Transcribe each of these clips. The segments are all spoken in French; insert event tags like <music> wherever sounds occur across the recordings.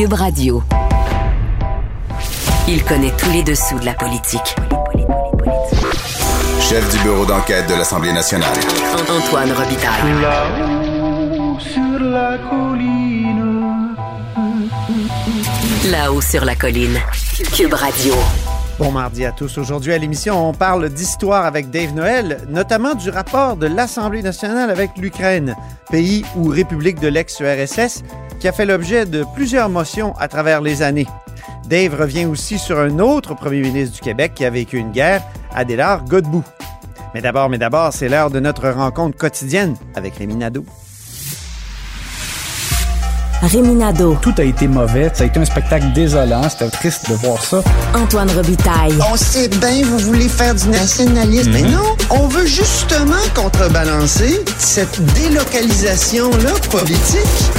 Cube Radio. Il connaît tous les dessous de la politique. Chef du bureau d'enquête de l'Assemblée nationale. Antoine Robitaille. Là-haut sur la colline. Là-haut sur la colline. Cube Radio. Bon mardi à tous. Aujourd'hui à l'émission, on parle d'histoire avec Dave Noël, notamment du rapport de l'Assemblée nationale avec l'Ukraine, pays ou république de l'ex-URSS, qui a fait l'objet de plusieurs motions à travers les années. Dave revient aussi sur un autre premier ministre du Québec qui a vécu une guerre, Adélard Godbout. Mais d'abord, mais d'abord, c'est l'heure de notre rencontre quotidienne avec Rémi Nadeau. Réminado, Tout a été mauvais. Ça a été un spectacle désolant. C'était triste de voir ça. Antoine Robitaille. On sait bien, vous voulez faire du nationalisme. Mais non, on veut justement contrebalancer cette délocalisation-là politique.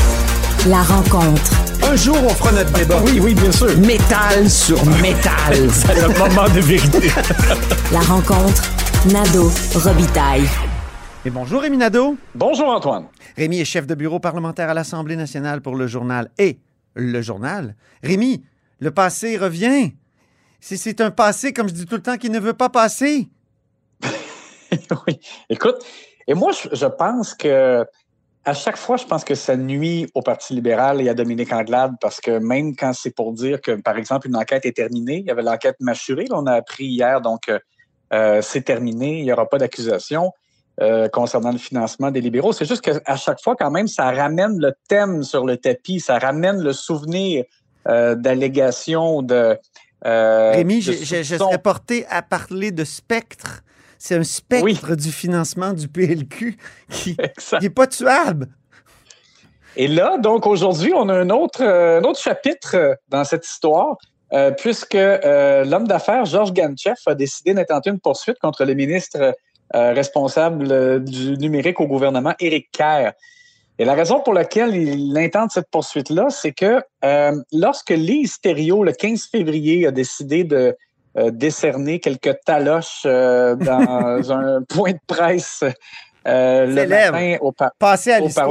La rencontre. Un jour, on fera notre débat. Oui, oui, bien sûr. Métal sur métal. <laughs> C'est le moment de vérité. <laughs> La rencontre. Nado Robitaille. Et bonjour Rémi Nadeau. Bonjour Antoine. Rémi est chef de bureau parlementaire à l'Assemblée nationale pour le journal et le journal? Rémi, le passé revient. C'est- C'est un passé, comme je dis tout le temps, qui ne veut pas passer. <laughs> oui. Écoute, et moi, je, je pense que à chaque fois, je pense que ça nuit au Parti libéral et à Dominique Anglade parce que même quand c'est pour dire que, par exemple, une enquête est terminée, il y avait l'enquête mâchurée, là, on a appris hier, donc euh, euh, c'est terminé, il n'y aura pas d'accusation euh, concernant le financement des libéraux. C'est juste qu'à chaque fois, quand même, ça ramène le thème sur le tapis, ça ramène le souvenir euh, d'allégations de. euh, Rémi, de je, je- je serais porté à parler de spectre. C'est un spectre du financement du PLQ qui <laughs> n'est pas tuable. Et là, donc aujourd'hui, on a un autre, euh, un autre chapitre euh, dans cette histoire, euh, puisque euh, l'homme d'affaires Georges Ganchev a décidé d'intenter une poursuite contre le ministre euh, responsable du numérique au gouvernement, Éric Kerr. Et la raison pour laquelle il intente cette poursuite-là, c'est que lorsque Lise Thériault, le 15 février, a décidé de décerner quelques taloches euh, dans <laughs> un point de presse euh, le Célèbre. matin au, par- Passer à au l'histoire.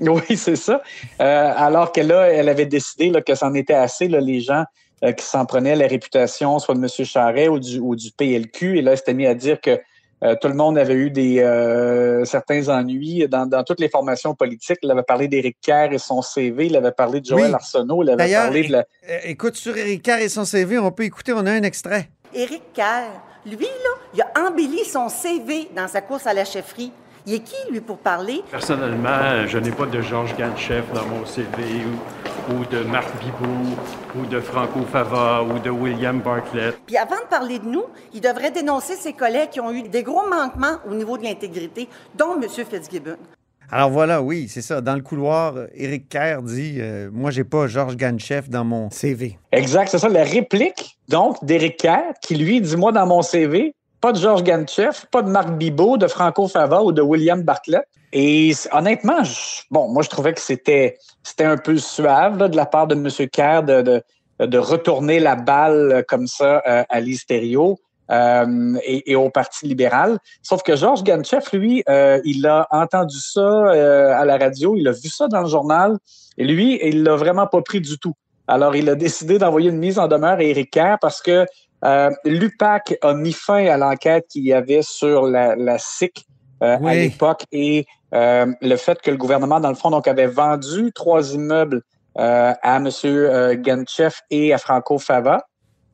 Parlement. Oui, c'est ça. Euh, alors qu'elle a- elle avait décidé là, que c'en était assez, là, les gens euh, qui s'en prenaient la réputation, soit de M. Charret ou du, ou du PLQ. Et là, elle s'était mis à dire que euh, tout le monde avait eu des euh, certains ennuis dans, dans toutes les formations politiques. Il avait parlé d'Éric Kerr et son CV, il avait parlé de Joël Oui. Arsenault, il avait D'ailleurs, parlé de la... Écoute, sur Éric Kerr et son CV, on peut écouter, on a un extrait. Éric Kerr, lui, là, il a embelli son CV dans sa course à la chefferie. Il est qui, lui, pour parler? Personnellement, je n'ai pas de Georges Ganchef dans mon CV ou, ou de Marc Bibou ou de Franco Fava ou de William Bartlett. Puis avant de parler de nous, il devrait dénoncer ses collègues qui ont eu des gros manquements au niveau de l'intégrité, dont M. Fitzgibbon. Alors voilà, oui, c'est ça. Dans le couloir, Éric Kerr dit euh, Moi, j'ai pas Georges Ganchev dans mon CV. Exact, c'est ça, la réplique, donc, d'Éric Kerr, qui lui dit, moi, dans mon CV, pas de Georges Ganchev, pas de Marc Bibot, de Franco Fava ou de William Bartlett. Et honnêtement, bon, moi, je trouvais que c'était un peu suave de la part de M. Kerr de, de, retourner la balle euh, comme ça euh, à Thériault, euh, et, au Parti libéral. Sauf que Georges Ganchev, lui, euh, il a entendu ça à la radio, il a vu ça dans le journal, et lui, il l'a vraiment pas pris du tout. Alors, il a décidé d'envoyer une mise en demeure à Éric Kerr parce que euh, l'UPAC a mis fin à l'enquête qu'il y avait sur la, la SIC à l'époque et le fait que le gouvernement, dans le fond, donc, avait vendu trois immeubles à M. Gantchev et à Franco Fava.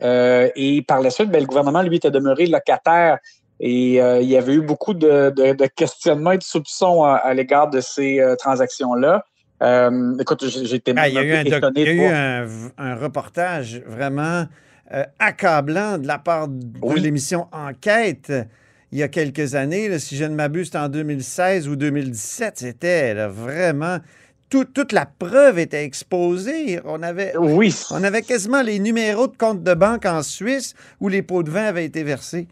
et par la suite, ben, le gouvernement, lui, était demeuré locataire et il y avait eu beaucoup de, questionnements et de soupçons à, l'égard de ces transactions-là. écoute, j'étais ah, un, il y a eu un, reportage vraiment accablant de la part de l'émission Enquête il y a quelques années. si je ne m'abuse, en 2016 ou 2017. C'était vraiment. toute la preuve était exposée. On avait, oui. on avait quasiment les numéros de compte de banque en Suisse où les pots de vin avaient été versés.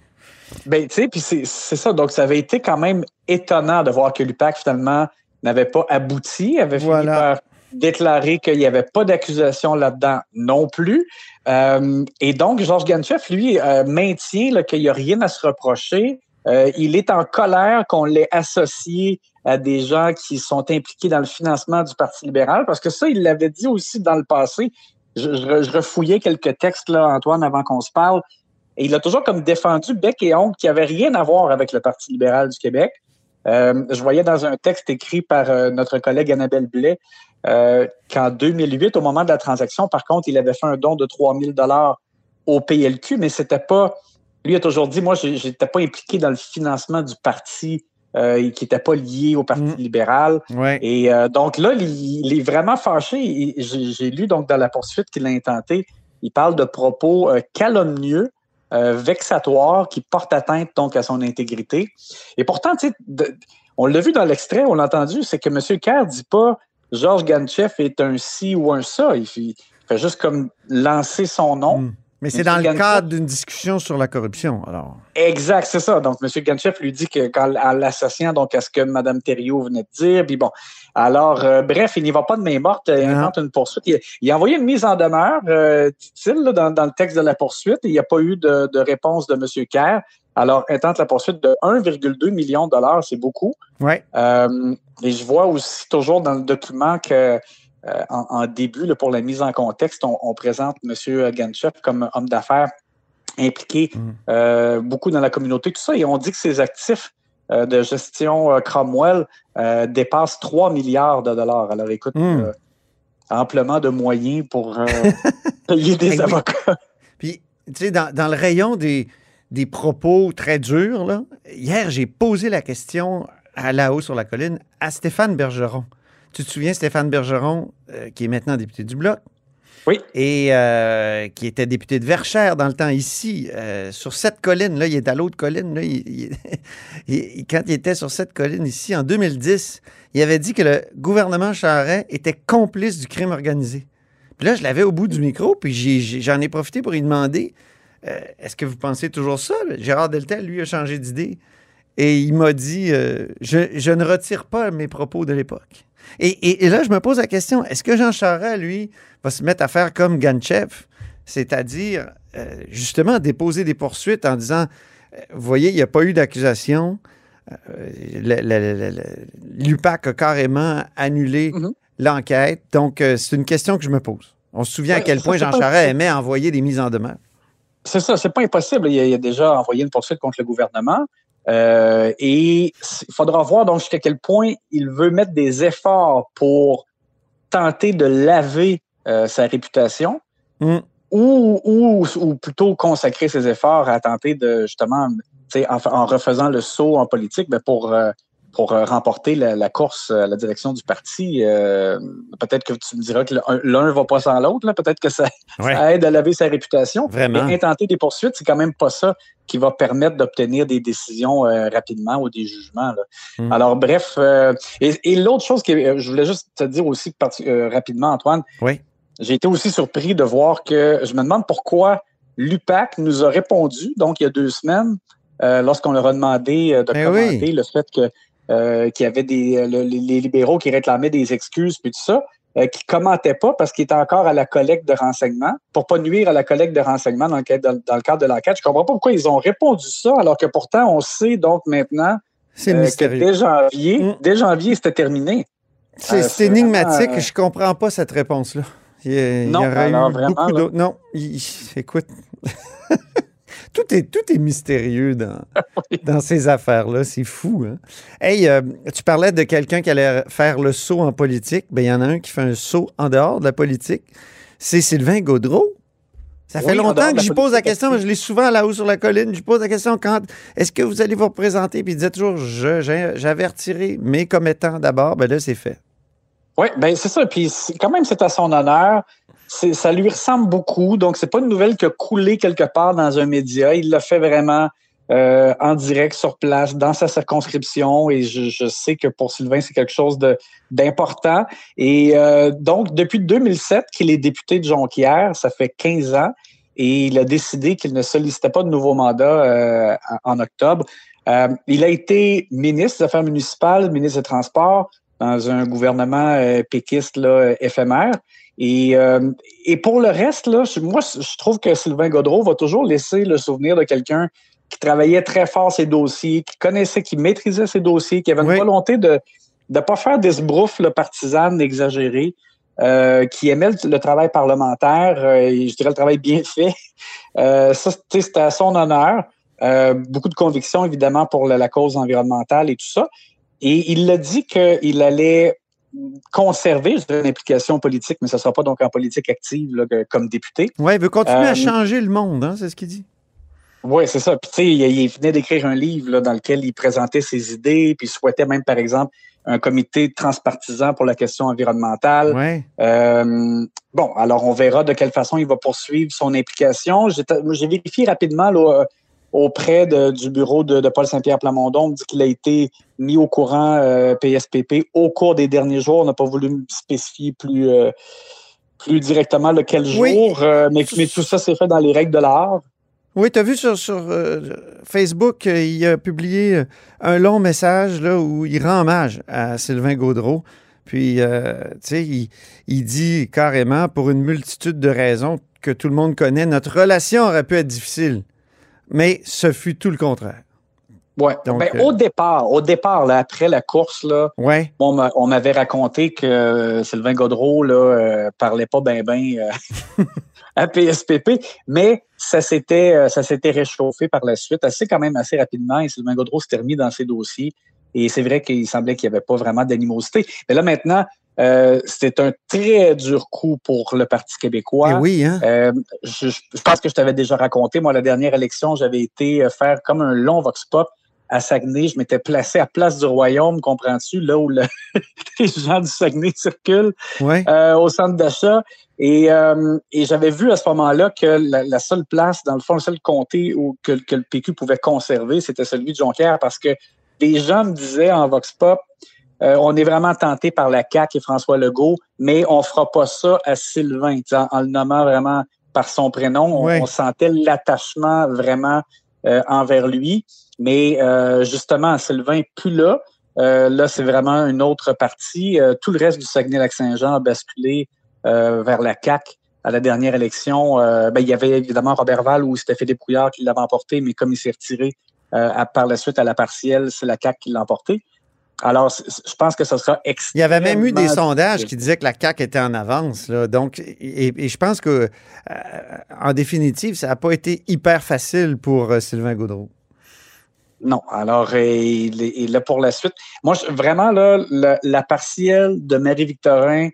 Ben, tu sais, puis c'est ça. Donc, ça avait été quand même étonnant de voir que l'UPAC, finalement, n'avait pas abouti, avait fini par déclarer qu'il n'y avait pas d'accusation là-dedans non plus. Euh, et donc, Georges Ganchev, lui, euh, maintient qu'il n'y a rien à se reprocher. Euh, il est en colère qu'on l'ait associé à des gens qui sont impliqués dans le financement du Parti libéral, parce que ça, il l'avait dit aussi dans le passé. Je, refouillais quelques textes, là, Antoine, avant qu'on se parle. Et il a toujours comme défendu bec et ongle qui avait rien à voir avec le Parti libéral du Québec. je voyais dans un texte écrit par notre collègue Annabelle Blais euh, qu'en 2008, au moment de la transaction, par contre, il avait fait un don de 3000 dollars au PLQ, mais c'était pas. Lui a toujours dit, moi, je n'étais pas impliqué dans le financement du parti euh, qui n'était pas lié au Parti mm. libéral. Et euh, donc là, il, est vraiment fâché. J'ai lu donc dans la poursuite qu'il a intenté, il parle de propos calomnieux, vexatoires, qui portent atteinte donc à son intégrité. Et pourtant, on l'a vu dans l'extrait, on l'a entendu, c'est que M. Kerr dit pas Georges Ganchev est un ci ou un ça. Il fait, juste comme lancer son nom. Hmm. Mais c'est dans le cadre d'une discussion sur la corruption, alors. Exact, c'est ça. Donc, M. Ganchev lui dit que quand, en l'associant donc à ce que Mme Thériault venait de dire, puis bon. Alors, euh, bref, il n'y va pas de main morte, il invente une poursuite. Il, a envoyé une mise en demeure, euh, dit-il, dans, le texte de la poursuite. Il n'y a pas eu de, réponse de M. Kerr. Alors, intente la poursuite de 1,2 million de dollars, c'est beaucoup. Ouais. Euh, et je vois aussi toujours dans le document que euh, en, début, pour la mise en contexte, on, présente M. Ganchev comme homme d'affaires impliqué mm. euh, beaucoup dans la communauté, tout ça, et on dit que ses actifs de gestion Cromwell dépassent 3 milliards de dollars. Alors écoute, mm. amplement de moyens pour <laughs> payer des avocats. Puis, tu sais, dans le rayon des, des propos très durs. Là. Hier, j'ai posé la question à la haut sur la colline à Stéphane Bergeron. Tu te souviens, Stéphane Bergeron, euh, qui est maintenant député du Bloc? Oui. Et euh, qui était député de Verchères dans le temps ici, euh, sur cette colline. Là, il est à l'autre colline. Là, <laughs> quand il était sur cette colline ici, en 2010, il avait dit que le gouvernement Charret était complice du crime organisé. Puis là, je l'avais au bout du micro, puis j'en ai, profité pour lui demander euh, est-ce que vous pensez toujours ça? Gérard Deltel, lui, a changé d'idée. Et il m'a dit euh, je, ne retire pas mes propos de l'époque. Et, là, je me pose la question est-ce que Jean Charest, lui, va se mettre à faire comme Ganchev, c'est-à-dire, euh, justement, déposer des poursuites en disant vous voyez, il n'y a pas eu d'accusation. L'UPAC a carrément annulé mm-hmm. l'enquête. Donc, c'est une question que je me pose. On se souvient à quel point Jean Charest aimait envoyer des mises en demeure. C'est ça, c'est pas impossible. Il a, a, déjà envoyé une poursuite contre le gouvernement. Euh, et il faudra voir donc jusqu'à quel point il veut mettre des efforts pour tenter de laver euh, sa réputation mm. ou, ou, ou, plutôt consacrer ses efforts à tenter de justement, en, en refaisant le saut en politique, mais pour euh, pour euh, remporter la, course à la direction du parti. Euh, peut-être que tu me diras que l'un ne va pas sans l'autre. Peut-être que ça, aide à laver sa réputation. Vraiment. Mais intenter des poursuites, c'est quand même pas ça qui va permettre d'obtenir des décisions euh, rapidement ou des jugements. Hmm. Alors, bref. et, l'autre chose que je voulais juste te dire aussi rapidement, Antoine. Oui. J'ai été aussi surpris de voir que je me demande pourquoi l'UPAC nous a répondu, donc il y a deux semaines, lorsqu'on leur a demandé de ben commenter le fait que euh, qui avait des euh, les libéraux qui réclamaient des excuses puis tout ça, euh, qui commentaient pas parce qu'ils étaient encore à la collecte de renseignements pour pas nuire à la collecte de renseignements dans le, cadre, dans, le cadre de l'enquête. Je comprends pas pourquoi ils ont répondu ça alors que pourtant on sait donc maintenant que dès janvier, mm. dès janvier c'était terminé. C'est énigmatique. je comprends pas cette réponse là. Il y, non, aurait eu beaucoup d'autres. Non, écoute. <laughs> Tout est, tout est mystérieux dans, <laughs> dans ces affaires-là. C'est fou. Hein? Hey, euh, tu parlais de quelqu'un qui allait faire le saut en politique. Ben, il y en a un qui fait un saut en dehors de la politique. C'est Sylvain Gaudreau. Ça fait Oui, longtemps que j'y pose la question, mais je l'ai souvent là-haut sur la colline. Je pose la question quand est-ce que vous allez vous représenter? Puis il disait toujours j'avais retiré mes commettants d'abord. Ben là, c'est fait. Oui, ben c'est ça. Puis quand même, c'est à son honneur. Ça lui ressemble beaucoup. Donc, c'est pas une nouvelle qui a coulé quelque part dans un média. Il l'a fait vraiment euh, en direct sur place, dans sa circonscription. Et je, sais que pour Sylvain, c'est quelque chose d'important. Et euh, donc, depuis 2007 qu'il est député de Jonquière, ça fait 15 ans. Et il a décidé qu'il ne sollicitait pas de nouveau mandat euh, en octobre. Il a été ministre des Affaires municipales, ministre des Transports, dans un gouvernement euh, péquiste là, éphémère. Et, euh, et pour le reste, là, moi, je trouve que Sylvain Godreau va toujours laisser le souvenir de quelqu'un qui travaillait très fort ses dossiers, qui connaissait, qui maîtrisait ses dossiers, qui avait une volonté de ne pas faire des sbrouffes là, partisanes exagérées, euh, qui aimait le, le travail parlementaire, euh, et je dirais le travail bien fait. Ça, c'était à son honneur. Beaucoup de convictions, évidemment, pour la, la cause environnementale et tout ça. Et il a dit qu'il allait conserver une implication politique, mais ce ne sera pas donc en politique active là, comme député. Oui, il veut continuer Euh, à changer le monde, hein, c'est ce qu'il dit. Oui, c'est ça. Puis tu sais, il, il venait d'écrire un livre là, dans lequel il présentait ses idées, puis il souhaitait même, par exemple, un comité transpartisan pour la question environnementale. Ouais. Euh, bon, alors on verra de quelle façon il va poursuivre son implication. J'ai vérifié rapidement là, euh, auprès de- du bureau de, de Paul Saint-Pierre Plamondon. On dit qu'il a été mis au courant euh, PSPP au cours des derniers jours. On n'a pas voulu spécifier plus, euh, plus directement le quel jour, Oui. euh, mais, mais tout ça s'est fait dans les règles de l'art. Oui, tu as vu sur, sur euh, Facebook, euh, il a publié euh, un long message là, où il rend hommage à Sylvain Gaudreau. Puis, euh, tu sais, il, il dit carrément, pour une multitude de raisons que tout le monde connaît, notre relation aurait pu être difficile. Mais ce fut tout le contraire. Ouais. Donc, Ben, euh, Au départ, au départ, là, après la course, là, Ouais. on m'a- on m'avait raconté que euh, Sylvain Godreau là, euh, parlait pas bien ben, <laughs> à PSPP, mais ça s'était ça s'était réchauffé par la suite, assez quand même assez rapidement, et Sylvain Godreau s'était remis dans ses dossiers. Et c'est vrai qu'il semblait qu'il n'y avait pas vraiment d'animosité. Mais là, maintenant, euh, c'est un très dur coup pour le Parti québécois. Eh oui, hein? Euh, je, je pense que je t'avais déjà raconté, moi, la dernière élection, j'avais été euh, faire comme un long vox pop à Saguenay. Je m'étais placé à Place du Royaume, comprends-tu, là où le- <laughs> les gens du Saguenay circulent, Ouais. euh, au centre d'achat. Et, euh, et j'avais vu à ce moment-là que la, la seule place, dans le fond, le seul comté où, que, que le PQ pouvait conserver, c'était celui de Jonquière parce que les gens me disaient en vox pop, euh, on est vraiment tenté par la CAQ et François Legault, mais on fera pas ça à Sylvain, en, en le nommant vraiment par son prénom. On, sentait l'attachement vraiment euh, envers lui. Mais euh, justement, Sylvain plus là. Euh, là, c'est vraiment une autre partie. Euh, tout le reste du Saguenay-Lac-Saint-Jean a basculé euh, vers la CAQ à la dernière élection. Euh, ben, il y avait évidemment Robert Val ou c'était Philippe Couillard qui l'avait emporté, mais comme il s'est retiré euh, à- par la suite à la partielle, c'est la CAQ qui l'a emporté. Alors, je pense que ce sera Il y avait même eu des extrêmement sondages qui disaient que la CAQ était en avance. Là. Donc, et, et je pense que, euh, en définitive, ça n'a pas été hyper facile pour euh, Sylvain Gaudreau. Non. Alors, il est- et là, pour la suite, moi, je- vraiment, là, la, la partielle de Marie-Victorin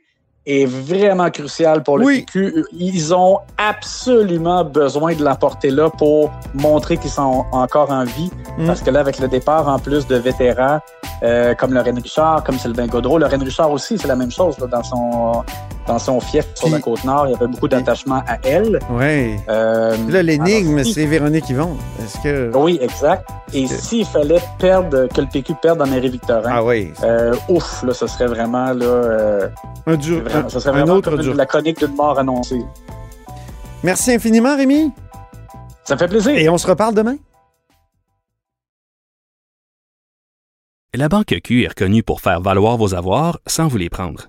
est vraiment cruciale pour le Oui. PQ. Ils ont absolument besoin de l'emporter là pour montrer qu'ils sont encore en vie. Mm. Parce que là, avec le départ, en plus de vétérans, euh, comme Lorraine Richard, comme Sylvain Gaudreau, Lorraine Richard aussi, c'est la même chose là, dans son dans son fief sur Puis- la Côte-Nord. Il y avait beaucoup d'attachement à elle. Oui. Euh, Là, l'énigme, si- c'est Véronique Yvon. Est-ce que. oui, exact. Et s'il fallait perdre, que le PQ perde dans Marie-Victorin, Ah oui. euh, ouf, là, ce serait vraiment, là, euh, Un, dur, vraiment- ce serait un vraiment autre comme dur. la chronique d'une mort annoncée. Merci infiniment, Rémi. Ça me fait plaisir. Et on se reparle demain. La Banque Q est reconnue pour faire valoir vos avoirs sans vous les prendre.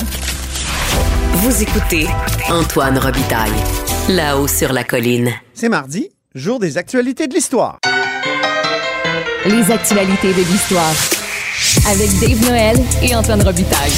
Vous écoutez Antoine Robitaille, là-haut sur la colline. C'est mardi, jour des actualités de l'histoire. Les actualités de l'histoire. Avec Dave Noël et Antoine Robitaille.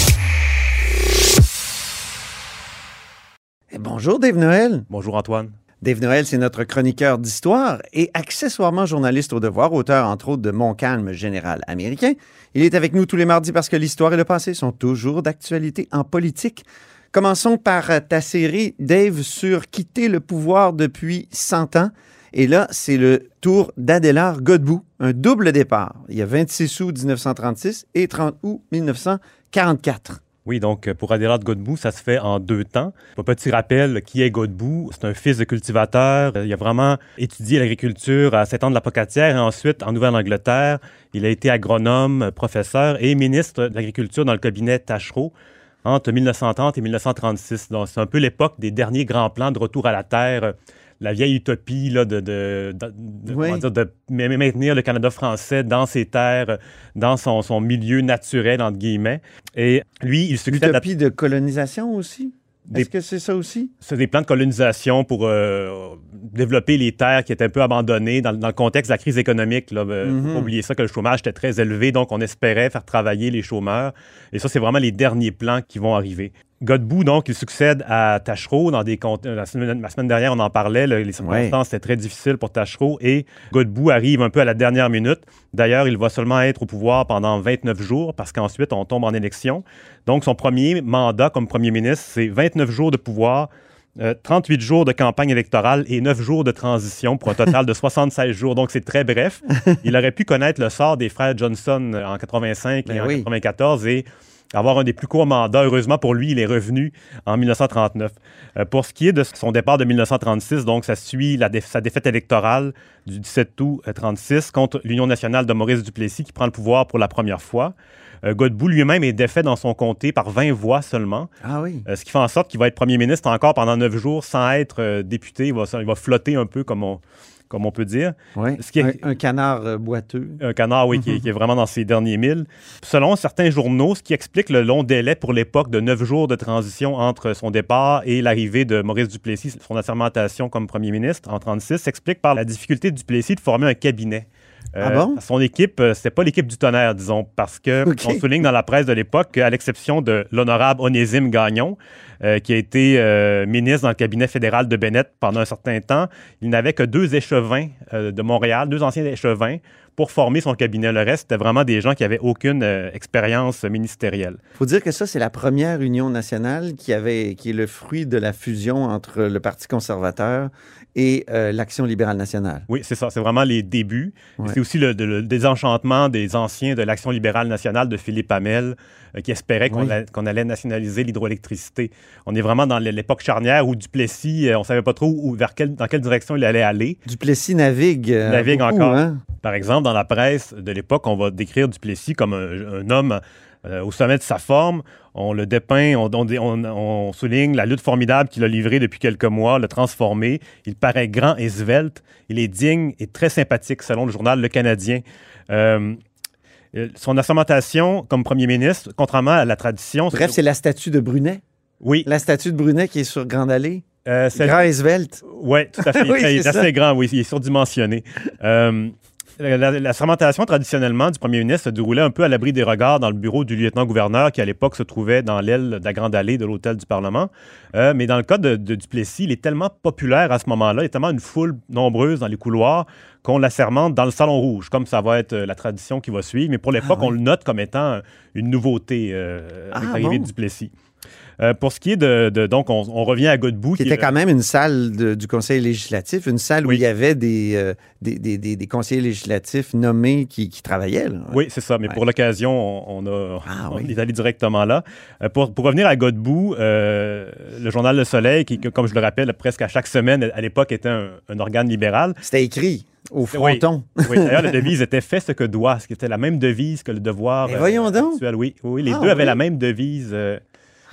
Et bonjour Dave Noël. Bonjour Antoine. Dave Noël, c'est notre chroniqueur d'histoire et accessoirement journaliste au devoir, auteur entre autres de Mon calme général américain. Il est avec nous tous les mardis parce que l'histoire et le passé sont toujours d'actualité en politique. Commençons par ta série, Dave, sur quitter le pouvoir depuis 100 ans. Et là, c'est le tour d'Adélard Godbout, un double départ. Il y a 26 août 1936 et 30 août 1944. Oui, donc pour Adélard Godbout, ça se fait en deux temps. Un petit rappel, qui est Godbout? C'est un fils de cultivateur. Il a vraiment étudié l'agriculture à Saint-Anne-de-la-Pocatière et ensuite en Nouvelle-Angleterre. Il a été agronome, professeur et ministre de l'Agriculture dans le cabinet Tachereau entre 1930 et 1936. Donc, c'est un peu l'époque des derniers grands plans de retour à la terre, la vieille utopie là, de, de, de, de Oui. comment dire, de maintenir le Canada français dans ses terres, dans son, son milieu naturel, entre guillemets. Et lui, il succède à L'utopie de colonisation aussi? Est-ce que c'est ça aussi? c'est des plans de colonisation pour euh, développer les terres qui étaient un peu abandonnées dans, dans le contexte de la crise économique. Là, Euh, faut Mhm. oublier ça, que le chômage était très élevé, donc on espérait faire travailler les chômeurs. Et ça, c'est vraiment les derniers plans qui vont arriver. Godbout, donc, il succède à Tachereau dans des cont- la semaine, la semaine dernière, on en parlait, là, les circonstances étaient très difficiles pour Tachereau et Godbout arrive un peu à la dernière minute. D'ailleurs, il va seulement être au pouvoir pendant 29 jours parce qu'ensuite, on tombe en élection. Donc, son premier mandat comme premier ministre, c'est 29 jours de pouvoir, euh, 38 jours de campagne électorale et 9 jours de transition pour un total de <laughs> 76 jours. Donc, c'est très bref. <laughs> Il aurait pu connaître le sort des frères Johnson euh, en 85 et Ben en oui. 94 et avoir un des plus courts mandats. Heureusement pour lui, il est revenu en 1939. Euh, pour ce qui est de son départ de 1936, donc ça suit la sa défaite électorale du 17 août euh, 36 contre l'Union nationale de Maurice Duplessis qui prend le pouvoir pour la première fois. Euh, Godbout lui-même est défait dans son comté par 20 voix seulement. Ah oui. Euh, ce qui fait en sorte qu'il va être premier ministre encore pendant neuf jours sans être euh, député. Il va, il va flotter un peu, comme on, comme on peut dire. Oui. Ce qui est- Un, un canard euh, boiteux. un canard, oui, qui, est- qui est vraiment dans ses derniers milles. Selon certains journaux, ce qui explique le long délai pour l'époque de neuf jours de transition entre son départ et l'arrivée de Maurice Duplessis, son assermentation comme premier ministre en 36, s'explique par la difficulté de Duplessis de former un cabinet. Ah bon? Son équipe, euh, c'était pas l'équipe du tonnerre, disons, parce que <laughs> on souligne dans la presse de l'époque qu'à l'exception de l'honorable Onésime Gagnon, euh, qui a été euh, ministre dans le cabinet fédéral de Bennett pendant un certain temps, il n'avait que deux échevins euh, de Montréal, deux anciens échevins, pour former son cabinet. Le reste, c'était vraiment des gens qui avaient aucune euh, expérience ministérielle. faut dire que ça, c'est la première union nationale qui, avait, qui est le fruit de la fusion entre le Parti conservateur et euh, l'Action libérale nationale. Oui, c'est ça. C'est vraiment les débuts. Ouais. C'est aussi le, désenchantement des anciens de l'Action libérale nationale de Philippe Hamel, euh, qui espérait qu'on Oui. allait, qu'on allait nationaliser l'hydroélectricité. On est vraiment dans l'époque charnière où Duplessis, euh, on savait pas trop où, vers quelle, dans quelle direction il allait aller. Duplessis navigue. navigue beaucoup, encore. hein? Par exemple, dans la presse de l'époque, on va décrire Duplessis comme un, un homme euh, au sommet de sa forme. On le dépeint, on, on- on- on souligne la lutte formidable qu'il a livrée depuis quelques mois, le transformer. Il paraît grand et svelte. Il est digne et très sympathique, selon le journal Le Canadien. Euh, euh, son assermentation comme premier ministre, contrairement à la tradition... Bref, c'est la statue de Brunet. Oui. La statue de Brunet qui est sur Grande Allée. Euh, Grand et svelte. Oui, tout à <laughs> fait. Oui, il est assez grand, oui, il est surdimensionné. Euh, La, la- la sermentation, traditionnellement, du premier ministre se déroulait un peu à l'abri des regards dans le bureau du lieutenant-gouverneur qui, à l'époque, se trouvait dans l'aile de la Grande Allée de l'hôtel du Parlement. Euh, mais dans le cas de, de Duplessis, il est tellement populaire à ce moment-là, il y a tellement une foule nombreuse dans les couloirs qu'on la sermente dans le Salon Rouge, comme ça va être euh, la tradition qui va suivre. Mais pour l'époque, on le note comme étant une nouveauté euh, avec Ah, l'arrivée bon? de Duplessis. Euh, pour ce qui est de... de- donc, on, on revient à Godbout. Qui était quand même une salle de- du Conseil législatif, une salle où il y avait des, euh, des, des- des- des conseillers législatifs nommés qui, qui travaillaient. là. Oui, c'est ça. Mais Ouais. pour l'occasion, on, on a, Ah, <laughs> on oui. est allé directement là. Euh, pour, pour revenir à Godbout, le journal Le Soleil, qui, comme je le rappelle, presque à chaque semaine, à l'époque, était un, un organe libéral. C'était écrit au fronton. Oui, <laughs> d'ailleurs, la devise était fait ce que doit, ce qui était la même devise que le devoir. Mais voyons donc. actuel. Oui, oui, les Ah, deux avaient la même devise. euh,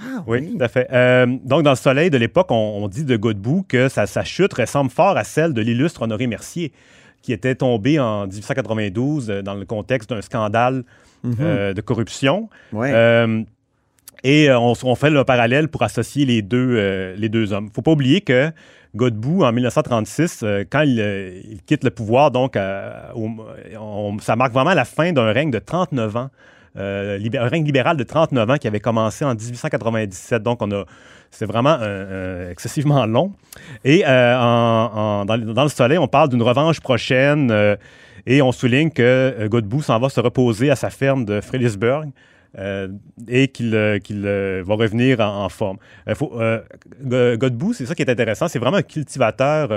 Ah, oui, tout à fait. Euh, donc, dans le soleil de l'époque, on, on dit de Godbout que sa, sa chute ressemble fort à celle de l'illustre Honoré Mercier, qui était tombé en 1892 euh, dans le contexte d'un scandale Mhm. euh, de corruption. Ouais. Euh, et on, on fait le parallèle pour associer les deux, les deux hommes. Il ne faut pas oublier que Godbout, en 1936, euh, quand il, il quitte le pouvoir, donc, on- ça marque vraiment la fin d'un règne de 39 ans. Euh, libé- un règne libéral de 39 ans qui avait commencé en 1897. Donc, on a, c'est vraiment euh, euh, excessivement long. Et euh, dans, le soleil, on parle d'une revanche prochaine et on souligne que Godbout s'en va se reposer à sa ferme de euh, et qu'il va revenir en, forme. Euh, Godbout, c'est ça qui est intéressant, c'est vraiment un cultivateur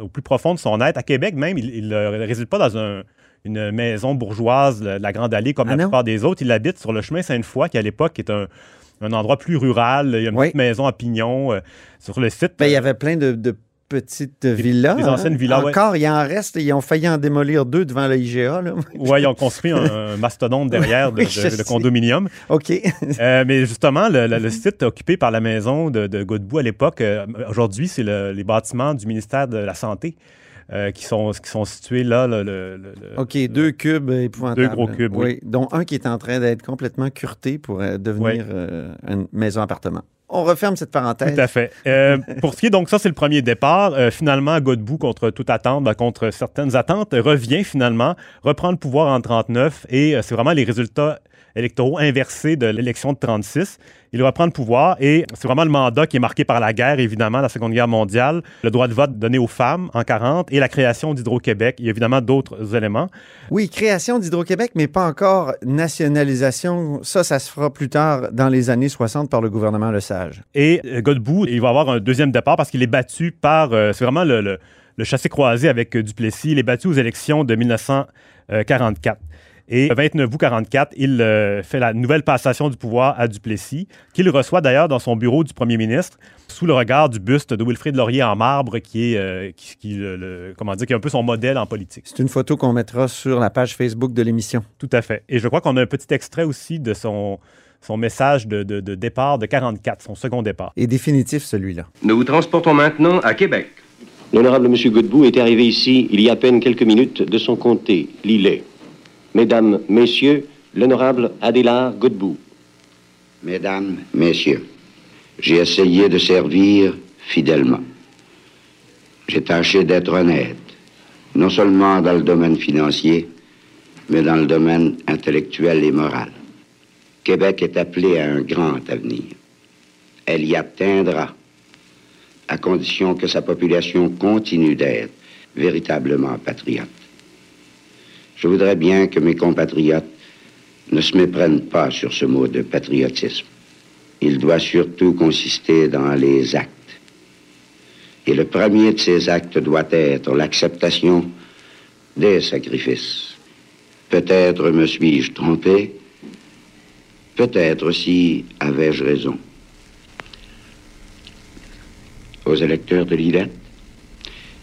au plus profond de son être. À Québec même, il ne réside pas dans un- une maison bourgeoise de la Grande Allée comme Ah la non? plupart des autres. Il habite sur le chemin Sainte-Foy, qui à l'époque est un, un endroit plus rural. Il y a une petite maison à Pignon euh, sur le site. Ben, il y avait plein de, de petites villas. des anciennes villas, ouais. Encore, il en reste. Ils ont failli en démolir deux devant le IGA. <laughs> Oui, ils ont construit un, un mastodonte derrière de, Oui, de- je de sais. condominium. OK. Euh, mais justement, le, le- le site occupé par la maison de, de Godbout à l'époque, euh, aujourd'hui, c'est le- les bâtiments du ministère de la Santé euh, qui, sont, qui sont situés là. le- le- OK, deux cubes épouvantables. Deux gros cubes, oui. Dont un qui est en train d'être complètement cureté pour euh, devenir euh, une maison-appartement. On referme cette parenthèse. Tout à fait. Euh, <laughs> pour ce qui est, donc, ça, c'est le premier départ. Euh, finalement, Godbout, contre toute attente, ben, contre certaines attentes, revient finalement, reprend le pouvoir en 39 et euh, c'est vraiment les résultats électoraux inversés de l'élection de 36. Il reprend le pouvoir et c'est vraiment le mandat qui est marqué par la guerre, évidemment, la Seconde Guerre mondiale, le droit de vote donné aux femmes en 40 et la création d'Hydro-Québec. Il y a évidemment d'autres éléments. Oui, création d'Hydro-Québec, mais pas encore nationalisation. Ça, ça se fera plus tard dans les années 60 par le gouvernement Lesage. Et euh, Godbout, il va avoir un deuxième départ parce qu'il est battu par. euh, c'est vraiment le, le, le chassé-croisé avec euh, Duplessis. Il est battu aux élections de 1944. Et le 29 août 44, il euh, fait la nouvelle passation du pouvoir à Duplessis, qu'il reçoit d'ailleurs dans son bureau du premier ministre, sous le regard du buste de Wilfrid Laurier en marbre, qui est, euh, qui, qui, le- le- comment dire, qui est un peu son modèle en politique. C'est une photo qu'on mettra sur la page Facebook de l'émission. Tout à fait. Et je crois qu'on a un petit extrait aussi de son, son message de, de- de départ de 44, son second départ. Et définitif, celui-là. Nous vous transportons maintenant à Québec. L'honorable M. Godbout est arrivé ici il y a à peine quelques minutes de son comté, Lillet. Mesdames, Messieurs, l'honorable Adélard Godbout. Mesdames, Messieurs, j'ai essayé de servir fidèlement. J'ai tâché d'être honnête, non seulement dans le domaine financier, mais dans le domaine intellectuel et moral. Québec est appelé à un grand avenir. Elle y atteindra, à condition que sa population continue d'être véritablement patriote. Je voudrais bien que mes compatriotes ne se méprennent pas sur ce mot de patriotisme. Il doit surtout consister dans les actes. Et le premier de ces actes doit être l'acceptation des sacrifices. Peut-être me suis-je trompé, peut-être aussi avais-je raison. Aux électeurs de Lillette,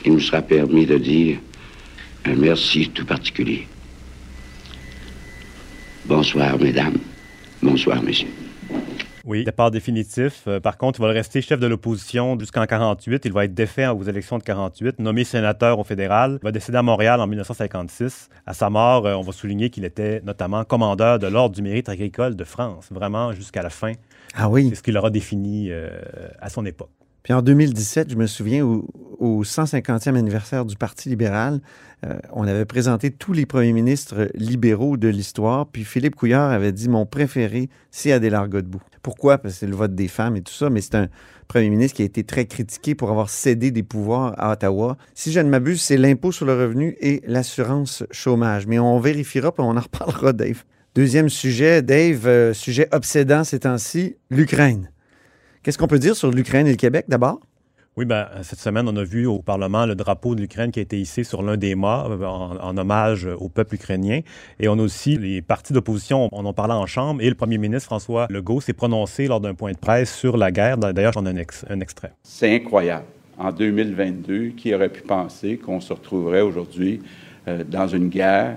il me sera permis de dire un merci tout particulier. Bonsoir, mesdames. Bonsoir, messieurs. Oui, départ définitif. Euh, par contre, il va rester chef de l'opposition jusqu'en 48. Il va être défait aux élections de 48, nommé sénateur au fédéral. Il va décéder à Montréal en 1956. À sa mort, euh, on va souligner qu'il était notamment commandeur de l'Ordre du mérite agricole de France, vraiment jusqu'à la fin. Ah oui. C'est ce qu'il aura défini euh, à son époque. Puis en 2017, je me souviens, au, au 150e anniversaire du Parti libéral, euh, on avait présenté tous les premiers ministres libéraux de l'histoire, puis Philippe Couillard avait dit mon préféré, c'est Adélard Godbout. Pourquoi? Parce que c'est le vote des femmes et tout ça, mais c'est un premier ministre qui a été très critiqué pour avoir cédé des pouvoirs à Ottawa. Si je ne m'abuse, c'est l'impôt sur le revenu et l'assurance chômage. Mais on vérifiera, puis on en reparlera, Dave. Deuxième sujet, Dave, euh, sujet obsédant ces temps-ci, l'Ukraine. Qu'est-ce qu'on peut dire sur l'Ukraine et le Québec d'abord? Oui, ben, cette semaine, on a vu au Parlement le drapeau de l'Ukraine qui a été hissé sur l'un des mâts euh, en, en, hommage au peuple ukrainien. Et on a aussi les partis d'opposition, on en parlait en Chambre, et le premier ministre François Legault s'est prononcé lors d'un point de presse sur la guerre. D'ailleurs, j'en ai un, ex, un extrait. C'est incroyable. En 2022, qui aurait pu penser qu'on se retrouverait aujourd'hui euh, dans une guerre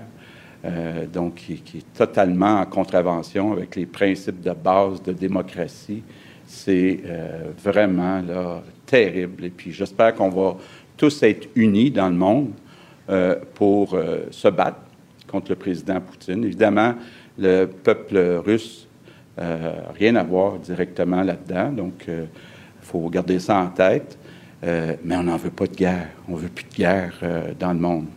euh, donc qui, qui, est totalement en contravention avec les principes de base de démocratie? C'est euh, vraiment terrible. Et puis j'espère qu'on va tous être unis dans le monde euh, pour euh, se battre contre le président Poutine. Évidemment, le peuple russe n'a rien à voir directement là-dedans, donc il faut garder ça en tête. mais on n'en veut pas de guerre. On veut plus de guerre dans le monde.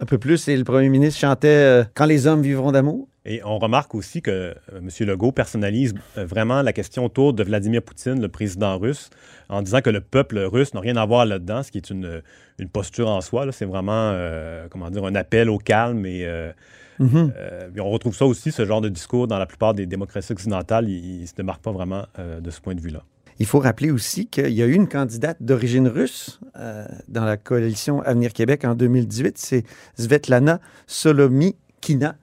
Un peu plus, et le premier ministre chantait Quand les hommes vivront d'amour. Et on remarque aussi que euh, M. Legault personnalise euh, vraiment la question autour de Vladimir Poutine, le président russe, en disant que le peuple russe n'a rien à voir là-dedans, ce qui est une, une posture en soi. C'est vraiment, euh, comment dire, un appel au calme. Et, euh, mm -hmm. euh, on retrouve ça aussi, ce genre de discours, dans la plupart des démocraties occidentales. Il ne se démarque pas vraiment de ce point de vue-là. Il faut rappeler aussi qu'il y a eu une candidate d'origine russe euh, dans la coalition Avenir Québec en 2018. C'est Svetlana Solomikina.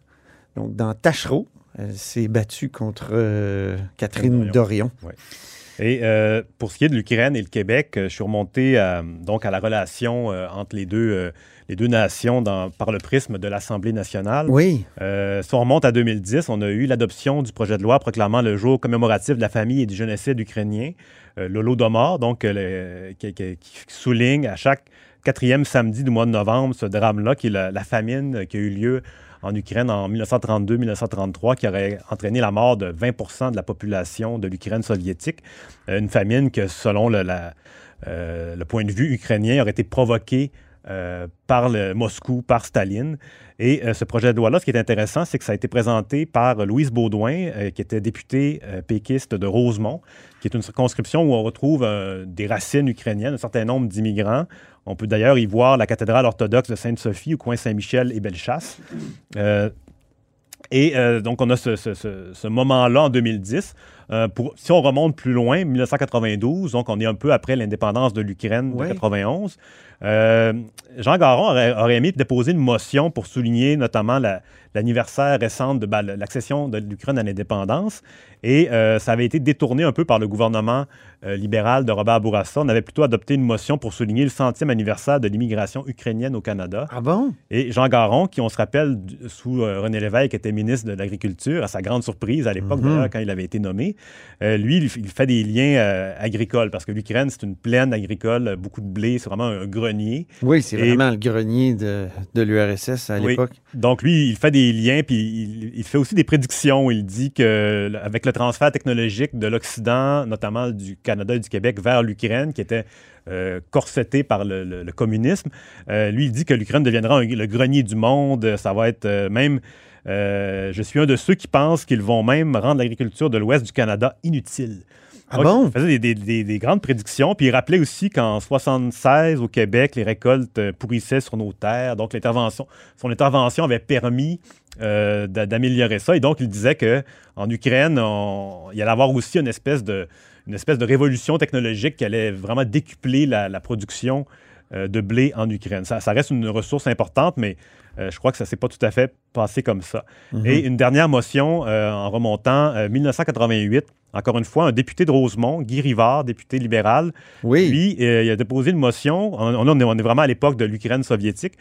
Donc, dans Tachereau, elle s'est battue contre euh, Catherine Dorion. Ouais. Et euh, pour ce qui est de l'Ukraine et le Québec, je suis remonté à, donc à la relation euh, entre les deux, les deux nations dans, par le prisme de l'Assemblée nationale. Oui. Euh, si on remonte à 2010, on a eu l'adoption du projet de loi proclamant le jour commémoratif de la famille et du génocide ukrainien, euh, l'Holodomor, donc le, qui, qui, qui, souligne à chaque quatrième samedi du mois de novembre ce drame-là, qui est la, la, famine qui a eu lieu en Ukraine en 1932-1933, qui aurait entraîné la mort de 20% de la population de l'Ukraine soviétique. Euh, une famine que, selon euh, le point de vue ukrainien, aurait été provoquée euh, par Moscou, par Staline. Et euh, ce projet de loi-là, ce qui est intéressant, c'est que ça a été présenté par Louise Baudouin, euh, qui était députée péquiste de Rosemont, qui est une circonscription où on retrouve des racines ukrainiennes, un certain nombre d'immigrants. On peut d'ailleurs y voir la cathédrale orthodoxe de Sainte-Sophie au coin Saint-Michel et Bellechasse. Et donc, on a ce moment-là en 2010. Euh, pour, si on remonte plus loin, 1992, donc on est un peu après l'indépendance de l'Ukraine de 91, euh, Jean Garon aurait, aurait, aimé déposer une motion pour souligner notamment l'anniversaire la, récent de ben, l'accession de l'Ukraine à l'indépendance. Et euh, ça avait été détourné un peu par le gouvernement euh, libéral de Robert Bourassa. On avait plutôt adopté une motion pour souligner le centième anniversaire de l'immigration ukrainienne au Canada. Ah bon? Et Jean Garon, qui on se rappelle sous euh, René Lévesque, était ministre de l'Agriculture, à sa grande surprise à l'époque mm -hmm. d'ailleurs quand il avait été nommé, lui, il, fait des liens agricoles parce que l'Ukraine, c'est une plaine agricole, beaucoup de blé, c'est vraiment un grenier. Oui, c'est vraiment le grenier de, de l'URSS à oui. l'époque. Donc lui, il fait des il, fait aussi des prédictions. Il dit que avec le transfert technologique de l'Occident, notamment du Canada et du Québec, vers l'Ukraine, qui était euh, corseté par le, communisme, euh, lui, il dit que l'Ukraine deviendra le grenier du monde. Ça va être euh, même... je suis un de ceux qui pensent qu'ils vont même rendre l'agriculture de l'Ouest du Canada inutile. Ah bon? Il faisait des, des, des, grandes prédictions. Puis il rappelait aussi qu'en 76, au Québec, les récoltes pourrissaient sur nos terres. Donc, l'intervention, son intervention avait permis euh, d'améliorer ça. Et donc, il disait qu'en Ukraine, on, il allait avoir aussi une espèce de, une espèce de révolution technologique qui allait vraiment décupler la, la production euh, de blé en Ukraine. Ça, ça, reste une ressource importante, mais euh, je crois que ça ne s'est pas tout à fait passé comme ça. Mm -hmm. Et une dernière motion euh, en remontant 1988, encore une fois, un député de Rosemont, Guy Rivard, député libéral, oui. lui, il a déposé une motion, on, on, est, on est, vraiment à l'époque de l'Ukraine soviétique,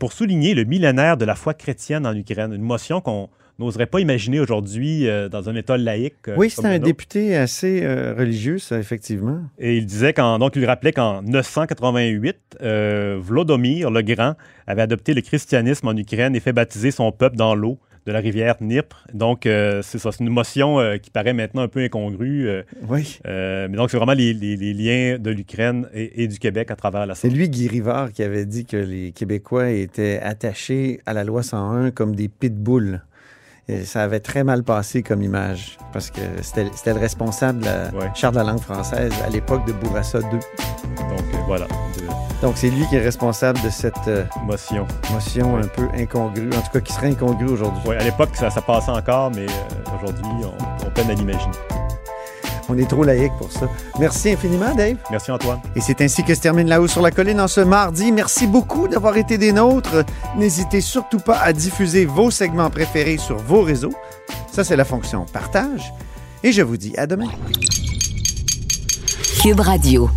pour souligner le millénaire de la foi chrétienne en Ukraine. Une motion qu'on n'oserait pas imaginer aujourd'hui euh, dans un État laïque. Euh, oui, c'est un député assez euh, religieux, ça, effectivement. Et il disait qu'en, donc, il rappelait qu'en 988, Vlodomir le Grand avait adopté le christianisme en Ukraine et fait baptiser son peuple dans l'eau de la rivière Dnipr. Donc, euh, c'est ça, c'est une motion euh, qui paraît maintenant un peu incongrue. euh, Oui. mais donc, c'est vraiment les, les- les liens de l'Ukraine et, et du Québec à travers la C'est lui, Guy Rivard, qui avait dit que les Québécois étaient attachés à la loi 101 comme des pitbulls. Et ça avait très mal passé comme image, parce que c'était le responsable de la charte de la langue française à l'époque de Bourassa II. Donc, euh, voilà. de- Donc, c'est lui qui est responsable de cette euh, motion. motion un peu incongrue, en tout cas qui serait incongrue aujourd'hui. Ouais, à l'époque, ça, ça passait encore, mais euh, aujourd'hui, on, on peine à l'imaginer. On est trop laïque pour ça. Merci infiniment, Dave. Merci, Antoine. Et c'est ainsi que se termine La Haut sur la Colline en ce mardi. Merci beaucoup d'avoir été des nôtres. N'hésitez surtout pas à diffuser vos segments préférés sur vos réseaux. Ça, c'est la fonction partage. Et je vous dis à demain. Cube Radio.